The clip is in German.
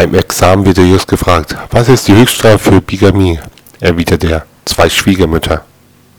Beim Examen wird der Just gefragt, was ist die Höchststrafe für Bigamie? Erwidert er, zwei Schwiegermütter.